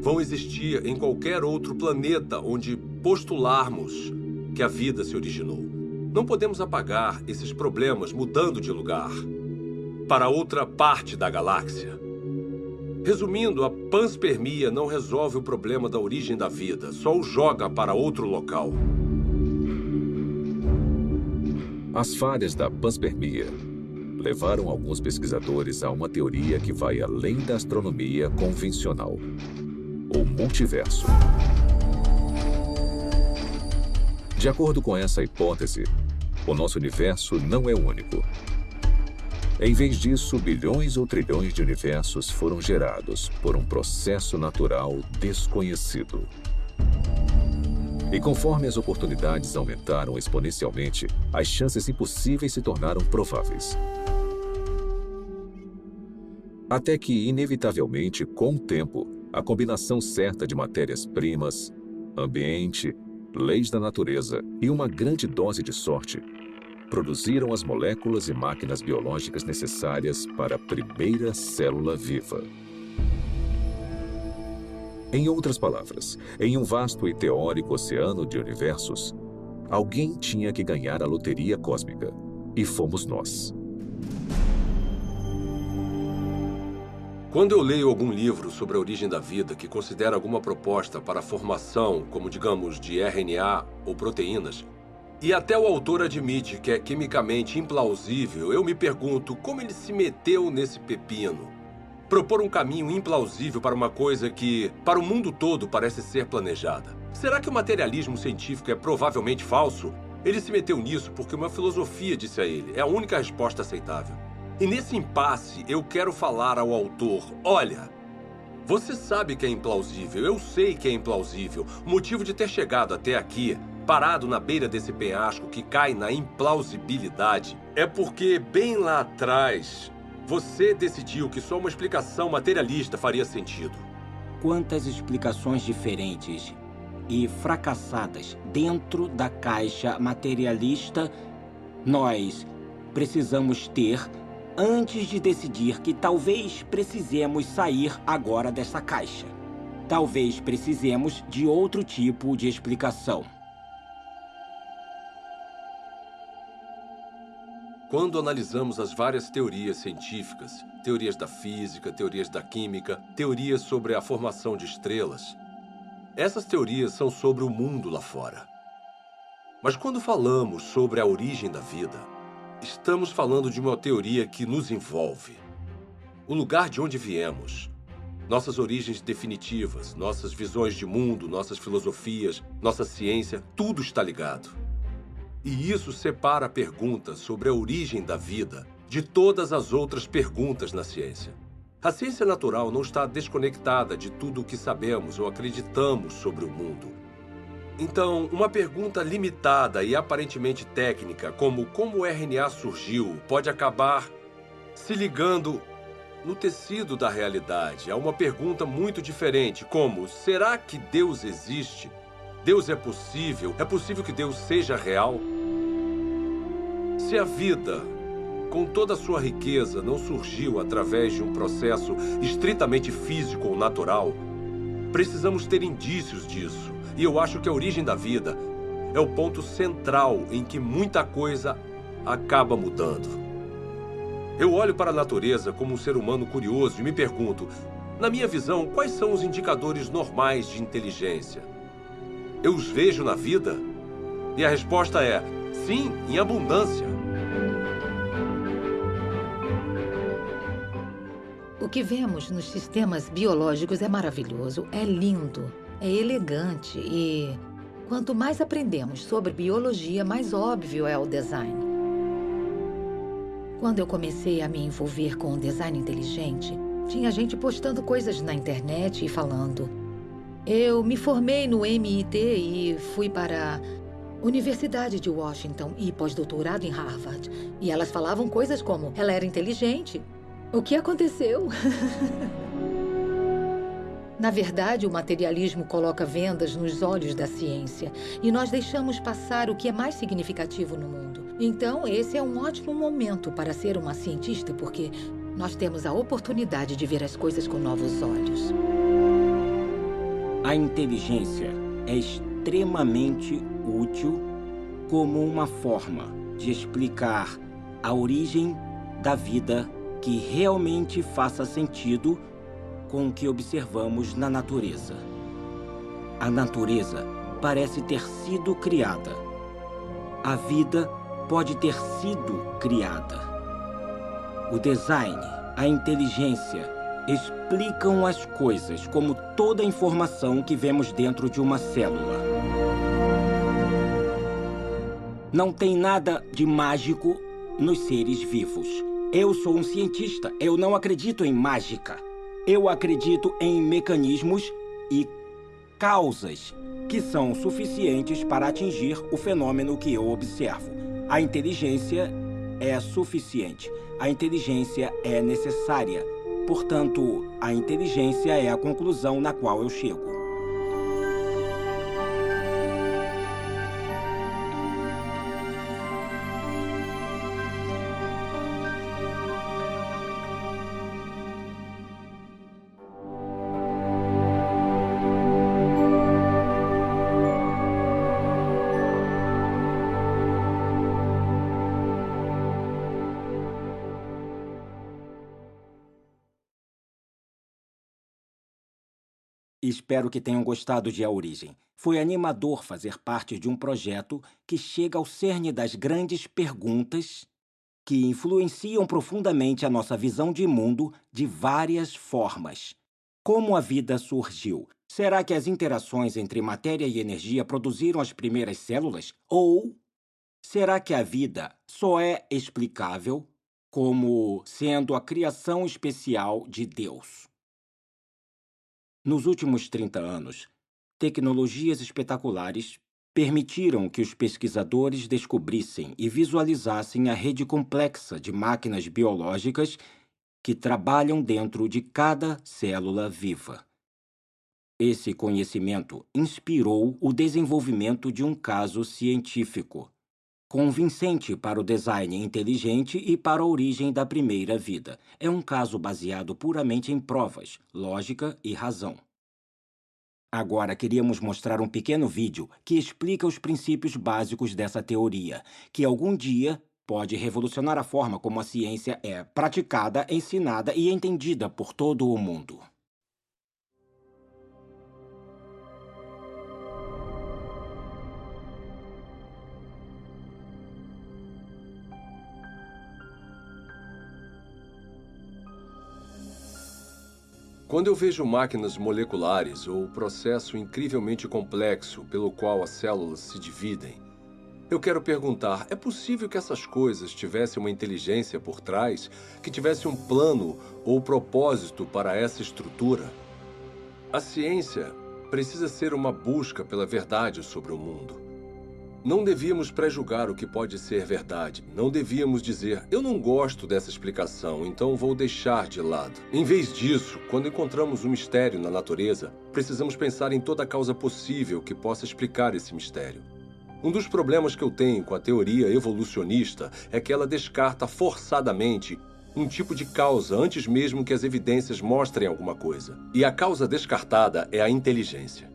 vão existir em qualquer outro planeta onde postularmos que a vida se originou. Não podemos apagar esses problemas mudando de lugar para outra parte da galáxia. Resumindo, a panspermia não resolve o problema da origem da vida, só o joga para outro local. As falhas da panspermia levaram alguns pesquisadores a uma teoria que vai além da astronomia convencional o multiverso. De acordo com essa hipótese, o nosso universo não é único. Em vez disso, bilhões ou trilhões de universos foram gerados por um processo natural desconhecido. E conforme as oportunidades aumentaram exponencialmente, as chances impossíveis se tornaram prováveis. Até que, inevitavelmente, com o tempo, a combinação certa de matérias-primas, ambiente, leis da natureza e uma grande dose de sorte produziram as moléculas e máquinas biológicas necessárias para a primeira célula viva. Em outras palavras, em um vasto e teórico oceano de universos, alguém tinha que ganhar a loteria cósmica, e fomos nós. Quando eu leio algum livro sobre a origem da vida que considera alguma proposta para a formação, como digamos, de RNA ou proteínas, e até o autor admite que é quimicamente implausível, eu me pergunto como ele se meteu nesse pepino. Propor um caminho implausível para uma coisa que, para o mundo todo, parece ser planejada. Será que o materialismo científico é provavelmente falso? Ele se meteu nisso porque uma filosofia disse a ele: é a única resposta aceitável. E nesse impasse, eu quero falar ao autor: olha, você sabe que é implausível, eu sei que é implausível. O motivo de ter chegado até aqui, parado na beira desse penhasco que cai na implausibilidade, é porque bem lá atrás você decidiu que só uma explicação materialista faria sentido. Quantas explicações diferentes e fracassadas dentro da caixa materialista nós precisamos ter antes de decidir que talvez precisemos sair agora dessa caixa. Talvez precisemos de outro tipo de explicação. Quando analisamos as várias teorias científicas, teorias da física, teorias da química, teorias sobre a formação de estrelas, essas teorias são sobre o mundo lá fora. Mas quando falamos sobre a origem da vida, Estamos falando de uma teoria que nos envolve. O lugar de onde viemos, nossas origens definitivas, nossas visões de mundo, nossas filosofias, nossa ciência, tudo está ligado. E isso separa a pergunta sobre a origem da vida de todas as outras perguntas na ciência. A ciência natural não está desconectada de tudo o que sabemos ou acreditamos sobre o mundo. Então, uma pergunta limitada e aparentemente técnica, como como o RNA surgiu, pode acabar se ligando no tecido da realidade a uma pergunta muito diferente, como será que Deus existe? Deus é possível? É possível que Deus seja real? Se a vida, com toda a sua riqueza, não surgiu através de um processo estritamente físico ou natural, precisamos ter indícios disso. E eu acho que a origem da vida é o ponto central em que muita coisa acaba mudando. Eu olho para a natureza como um ser humano curioso e me pergunto, na minha visão, quais são os indicadores normais de inteligência? Eu os vejo na vida? E a resposta é sim, em abundância. O que vemos nos sistemas biológicos é maravilhoso, é lindo é elegante e quanto mais aprendemos sobre biologia, mais óbvio é o design. Quando eu comecei a me envolver com o design inteligente, tinha gente postando coisas na internet e falando: Eu me formei no MIT e fui para Universidade de Washington e pós-doutorado em Harvard. E elas falavam coisas como: Ela era inteligente. O que aconteceu? Na verdade, o materialismo coloca vendas nos olhos da ciência e nós deixamos passar o que é mais significativo no mundo. Então, esse é um ótimo momento para ser uma cientista, porque nós temos a oportunidade de ver as coisas com novos olhos. A inteligência é extremamente útil como uma forma de explicar a origem da vida que realmente faça sentido com o que observamos na natureza. A natureza parece ter sido criada. A vida pode ter sido criada. O design, a inteligência explicam as coisas como toda a informação que vemos dentro de uma célula. Não tem nada de mágico nos seres vivos. Eu sou um cientista, eu não acredito em mágica. Eu acredito em mecanismos e causas que são suficientes para atingir o fenômeno que eu observo. A inteligência é suficiente. A inteligência é necessária. Portanto, a inteligência é a conclusão na qual eu chego. Espero que tenham gostado de A Origem. Foi animador fazer parte de um projeto que chega ao cerne das grandes perguntas que influenciam profundamente a nossa visão de mundo de várias formas. Como a vida surgiu? Será que as interações entre matéria e energia produziram as primeiras células? Ou será que a vida só é explicável como sendo a criação especial de Deus? Nos últimos 30 anos, tecnologias espetaculares permitiram que os pesquisadores descobrissem e visualizassem a rede complexa de máquinas biológicas que trabalham dentro de cada célula viva. Esse conhecimento inspirou o desenvolvimento de um caso científico, convincente para o design inteligente e para a origem da primeira vida. É um caso baseado puramente em provas, lógica e razão. Agora queríamos mostrar um pequeno vídeo que explica os princípios básicos dessa teoria, que algum dia pode revolucionar a forma como a ciência é praticada, ensinada e entendida por todo o mundo. Quando eu vejo máquinas moleculares ou o processo incrivelmente complexo pelo qual as células se dividem, eu quero perguntar: é possível que essas coisas tivessem uma inteligência por trás, que tivesse um plano ou propósito para essa estrutura? A ciência precisa ser uma busca pela verdade sobre o mundo. Não devíamos prejulgar o que pode ser verdade. Não devíamos dizer, eu não gosto dessa explicação, então vou deixar de lado. Em vez disso, quando encontramos um mistério na natureza, precisamos pensar em toda a causa possível que possa explicar esse mistério. Um dos problemas que eu tenho com a teoria evolucionista é que ela descarta forçadamente um tipo de causa antes mesmo que as evidências mostrem alguma coisa. E a causa descartada é a inteligência.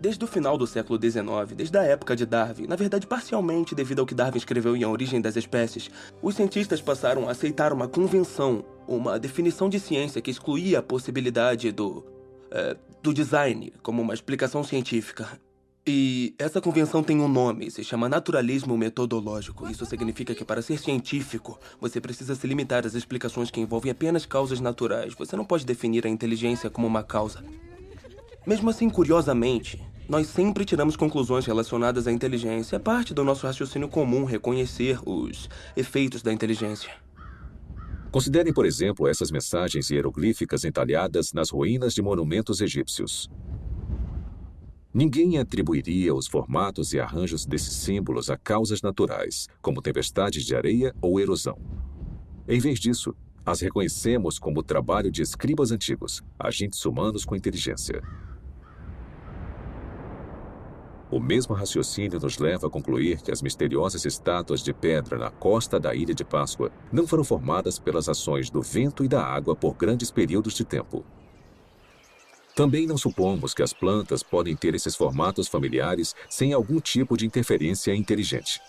Desde o final do século XIX, desde a época de Darwin, na verdade parcialmente devido ao que Darwin escreveu em A Origem das Espécies, os cientistas passaram a aceitar uma convenção, uma definição de ciência que excluía a possibilidade do. É, do design como uma explicação científica. E essa convenção tem um nome, se chama naturalismo metodológico. Isso significa que para ser científico, você precisa se limitar às explicações que envolvem apenas causas naturais. Você não pode definir a inteligência como uma causa. Mesmo assim, curiosamente, nós sempre tiramos conclusões relacionadas à inteligência. É parte do nosso raciocínio comum reconhecer os efeitos da inteligência. Considerem, por exemplo, essas mensagens hieroglíficas entalhadas nas ruínas de monumentos egípcios. Ninguém atribuiria os formatos e arranjos desses símbolos a causas naturais, como tempestades de areia ou erosão. Em vez disso, as reconhecemos como o trabalho de escribas antigos, agentes humanos com inteligência. O mesmo raciocínio nos leva a concluir que as misteriosas estátuas de pedra na costa da Ilha de Páscoa não foram formadas pelas ações do vento e da água por grandes períodos de tempo. Também não supomos que as plantas podem ter esses formatos familiares sem algum tipo de interferência inteligente.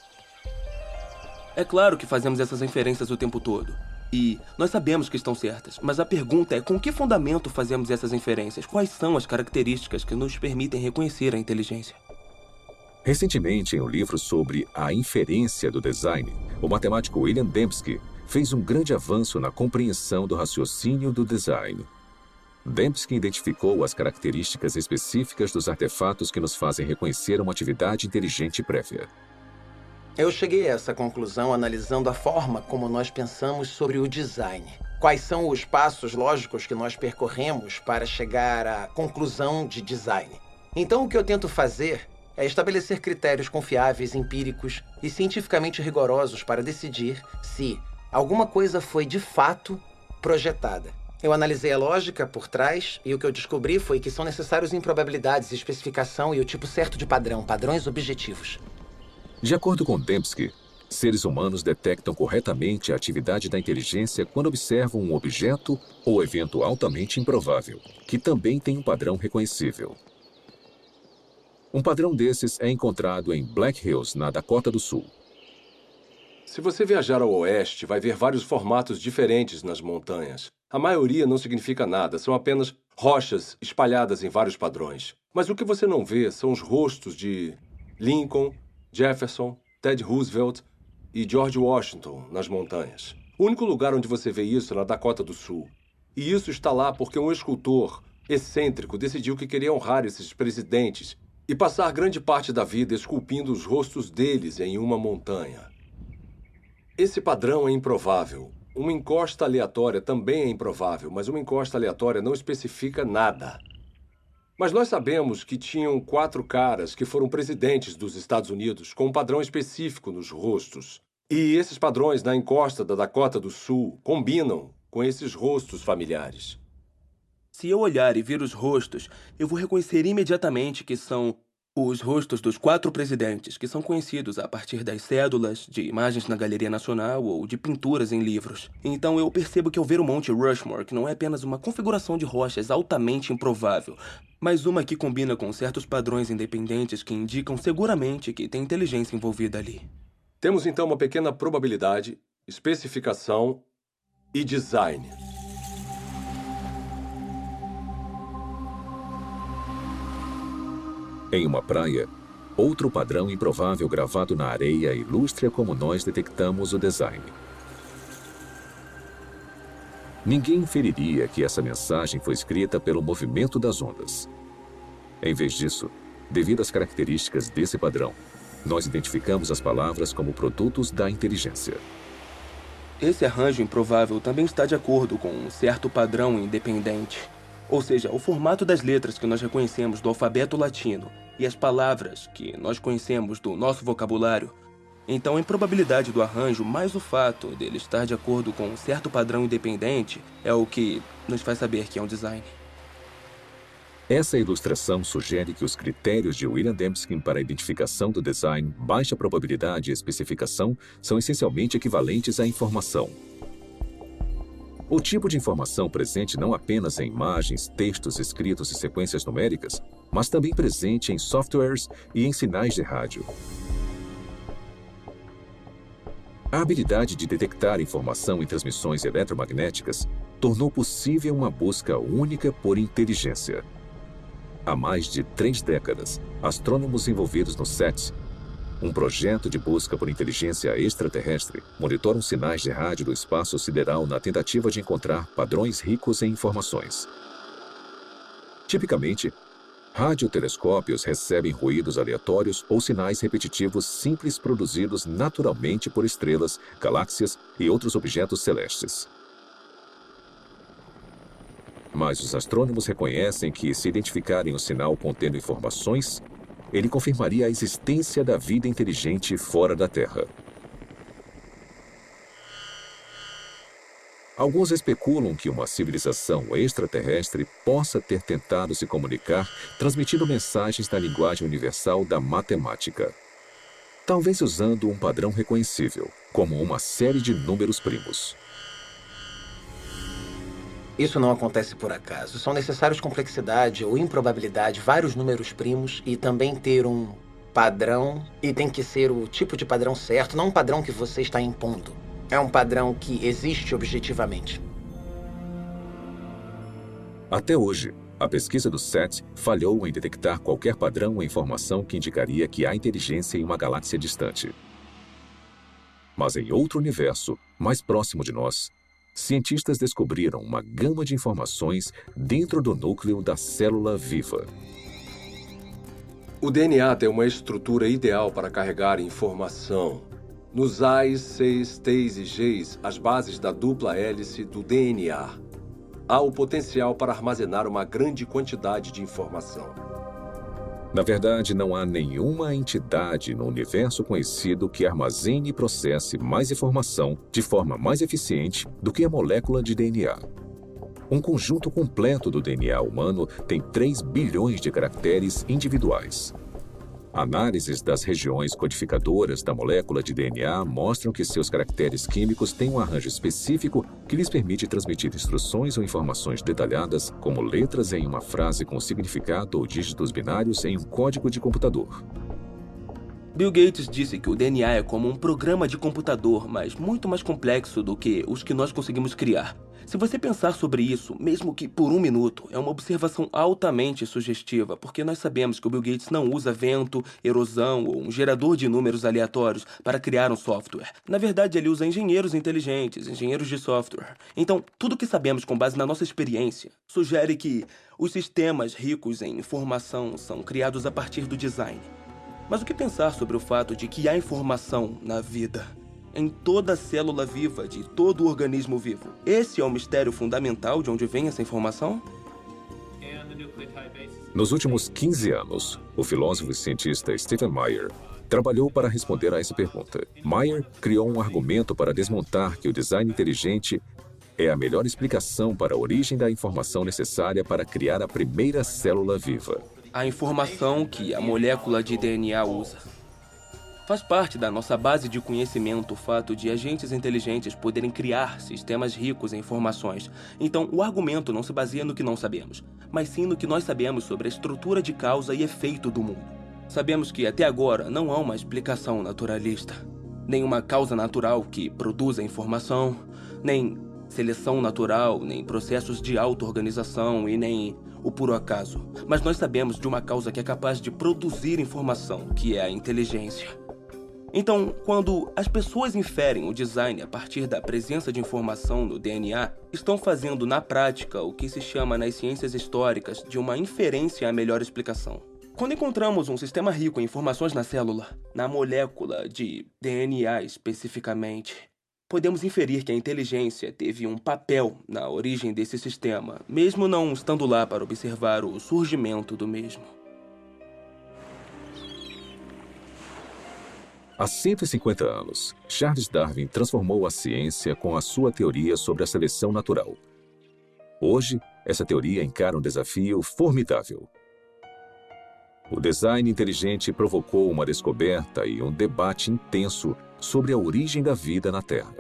É claro que fazemos essas inferências o tempo todo. E nós sabemos que estão certas, mas a pergunta é com que fundamento fazemos essas inferências? Quais são as características que nos permitem reconhecer a inteligência? Recentemente, em um livro sobre a inferência do design, o matemático William Dembski fez um grande avanço na compreensão do raciocínio do design. Dembski identificou as características específicas dos artefatos que nos fazem reconhecer uma atividade inteligente prévia. Eu cheguei a essa conclusão analisando a forma como nós pensamos sobre o design. Quais são os passos lógicos que nós percorremos para chegar à conclusão de design? Então, o que eu tento fazer é estabelecer critérios confiáveis, empíricos e cientificamente rigorosos para decidir se alguma coisa foi de fato projetada. Eu analisei a lógica por trás e o que eu descobri foi que são necessários improbabilidades, especificação e o tipo certo de padrão, padrões objetivos. De acordo com Dembski, seres humanos detectam corretamente a atividade da inteligência quando observam um objeto ou evento altamente improvável, que também tem um padrão reconhecível. Um padrão desses é encontrado em Black Hills, na Dakota do Sul. Se você viajar ao oeste, vai ver vários formatos diferentes nas montanhas. A maioria não significa nada, são apenas rochas espalhadas em vários padrões. Mas o que você não vê são os rostos de Lincoln, Jefferson, Ted Roosevelt e George Washington nas montanhas. O único lugar onde você vê isso é na Dakota do Sul. E isso está lá porque um escultor excêntrico decidiu que queria honrar esses presidentes e passar grande parte da vida esculpindo os rostos deles em uma montanha. Esse padrão é improvável, uma encosta aleatória também é improvável, mas uma encosta aleatória não especifica nada. Mas nós sabemos que tinham quatro caras que foram presidentes dos Estados Unidos com um padrão específico nos rostos. E esses padrões na encosta da Dakota do Sul combinam com esses rostos familiares. Se eu olhar e ver os rostos, eu vou reconhecer imediatamente que são os rostos dos quatro presidentes, que são conhecidos a partir das cédulas, de imagens na Galeria Nacional ou de pinturas em livros. Então eu percebo que ao ver o Monte Rushmore, que não é apenas uma configuração de rochas altamente improvável, mas uma que combina com certos padrões independentes que indicam seguramente que tem inteligência envolvida ali. Temos então uma pequena probabilidade, especificação e design. Em uma praia, outro padrão improvável gravado na areia ilustra como nós detectamos o design. Ninguém inferiria que essa mensagem foi escrita pelo movimento das ondas. Em vez disso, devido às características desse padrão, nós identificamos as palavras como produtos da inteligência. Esse arranjo improvável também está de acordo com um certo padrão independente. Ou seja, o formato das letras que nós reconhecemos do alfabeto latino e as palavras que nós conhecemos do nosso vocabulário. Então, a improbabilidade do arranjo, mais o fato dele estar de acordo com um certo padrão independente, é o que nos faz saber que é um design. Essa ilustração sugere que os critérios de William Dembski para a identificação do design, baixa probabilidade e especificação são essencialmente equivalentes à informação. O tipo de informação presente não apenas em imagens, textos escritos e sequências numéricas, mas também presente em softwares e em sinais de rádio. A habilidade de detectar informação em transmissões eletromagnéticas tornou possível uma busca única por inteligência. Há mais de três décadas, astrônomos envolvidos no SETS um projeto de busca por inteligência extraterrestre monitoram sinais de rádio do espaço sideral na tentativa de encontrar padrões ricos em informações. Tipicamente, radiotelescópios recebem ruídos aleatórios ou sinais repetitivos simples produzidos naturalmente por estrelas, galáxias e outros objetos celestes. Mas os astrônomos reconhecem que, se identificarem um sinal contendo informações, ele confirmaria a existência da vida inteligente fora da Terra. Alguns especulam que uma civilização extraterrestre possa ter tentado se comunicar transmitindo mensagens na linguagem universal da matemática. Talvez usando um padrão reconhecível, como uma série de números primos. Isso não acontece por acaso. São necessários complexidade ou improbabilidade, vários números primos e também ter um padrão. E tem que ser o tipo de padrão certo, não um padrão que você está impondo. É um padrão que existe objetivamente. Até hoje, a pesquisa do SET falhou em detectar qualquer padrão ou informação que indicaria que há inteligência em uma galáxia distante. Mas em outro universo, mais próximo de nós, cientistas descobriram uma gama de informações dentro do núcleo da célula viva. O DNA tem uma estrutura ideal para carregar informação. Nos A's, C's, T's e G's, as bases da dupla hélice do DNA, há o potencial para armazenar uma grande quantidade de informação. Na verdade, não há nenhuma entidade no universo conhecido que armazene e processe mais informação de forma mais eficiente do que a molécula de DNA. Um conjunto completo do DNA humano tem 3 bilhões de caracteres individuais. Análises das regiões codificadoras da molécula de DNA mostram que seus caracteres químicos têm um arranjo específico que lhes permite transmitir instruções ou informações detalhadas, como letras em uma frase com significado ou dígitos binários em um código de computador. Bill Gates disse que o DNA é como um programa de computador, mas muito mais complexo do que os que nós conseguimos criar. Se você pensar sobre isso, mesmo que por um minuto, é uma observação altamente sugestiva, porque nós sabemos que o Bill Gates não usa vento, erosão ou um gerador de números aleatórios para criar um software. Na verdade, ele usa engenheiros inteligentes, engenheiros de software. Então, tudo que sabemos com base na nossa experiência sugere que os sistemas ricos em informação são criados a partir do design. Mas o que pensar sobre o fato de que há informação na vida? Em toda célula viva de todo organismo vivo. Esse é o mistério fundamental de onde vem essa informação? Nos últimos 15 anos, o filósofo e cientista Stephen Meyer trabalhou para responder a essa pergunta. Meyer criou um argumento para desmontar que o design inteligente é a melhor explicação para a origem da informação necessária para criar a primeira célula viva a informação que a molécula de DNA usa. Faz parte da nossa base de conhecimento o fato de agentes inteligentes poderem criar sistemas ricos em informações. Então, o argumento não se baseia no que não sabemos, mas sim no que nós sabemos sobre a estrutura de causa e efeito do mundo. Sabemos que até agora não há uma explicação naturalista, nem uma causa natural que produza informação, nem seleção natural, nem processos de auto-organização e nem o puro acaso, mas nós sabemos de uma causa que é capaz de produzir informação, que é a inteligência. Então, quando as pessoas inferem o design a partir da presença de informação no DNA, estão fazendo na prática o que se chama nas ciências históricas de uma inferência à melhor explicação. Quando encontramos um sistema rico em informações na célula, na molécula de DNA especificamente, podemos inferir que a inteligência teve um papel na origem desse sistema, mesmo não estando lá para observar o surgimento do mesmo. Há 150 anos, Charles Darwin transformou a ciência com a sua teoria sobre a seleção natural. Hoje, essa teoria encara um desafio formidável. O design inteligente provocou uma descoberta e um debate intenso sobre a origem da vida na Terra.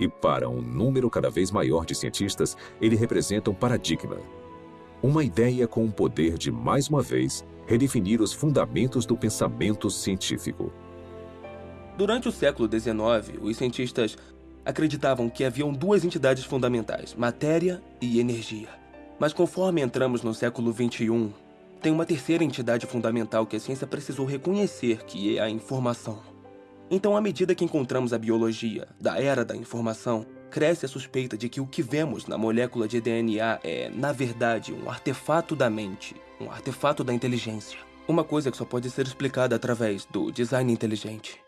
E para um número cada vez maior de cientistas, ele representa um paradigma. Uma ideia com o poder de, mais uma vez, redefinir os fundamentos do pensamento científico. Durante o século XIX, os cientistas acreditavam que haviam duas entidades fundamentais, matéria e energia. Mas conforme entramos no século XXI, tem uma terceira entidade fundamental que a ciência precisou reconhecer, que é a informação. Então, à medida que encontramos a biologia da era da informação, cresce a suspeita de que o que vemos na molécula de DNA é, na verdade, um artefato da mente, um artefato da inteligência. Uma coisa que só pode ser explicada através do design inteligente.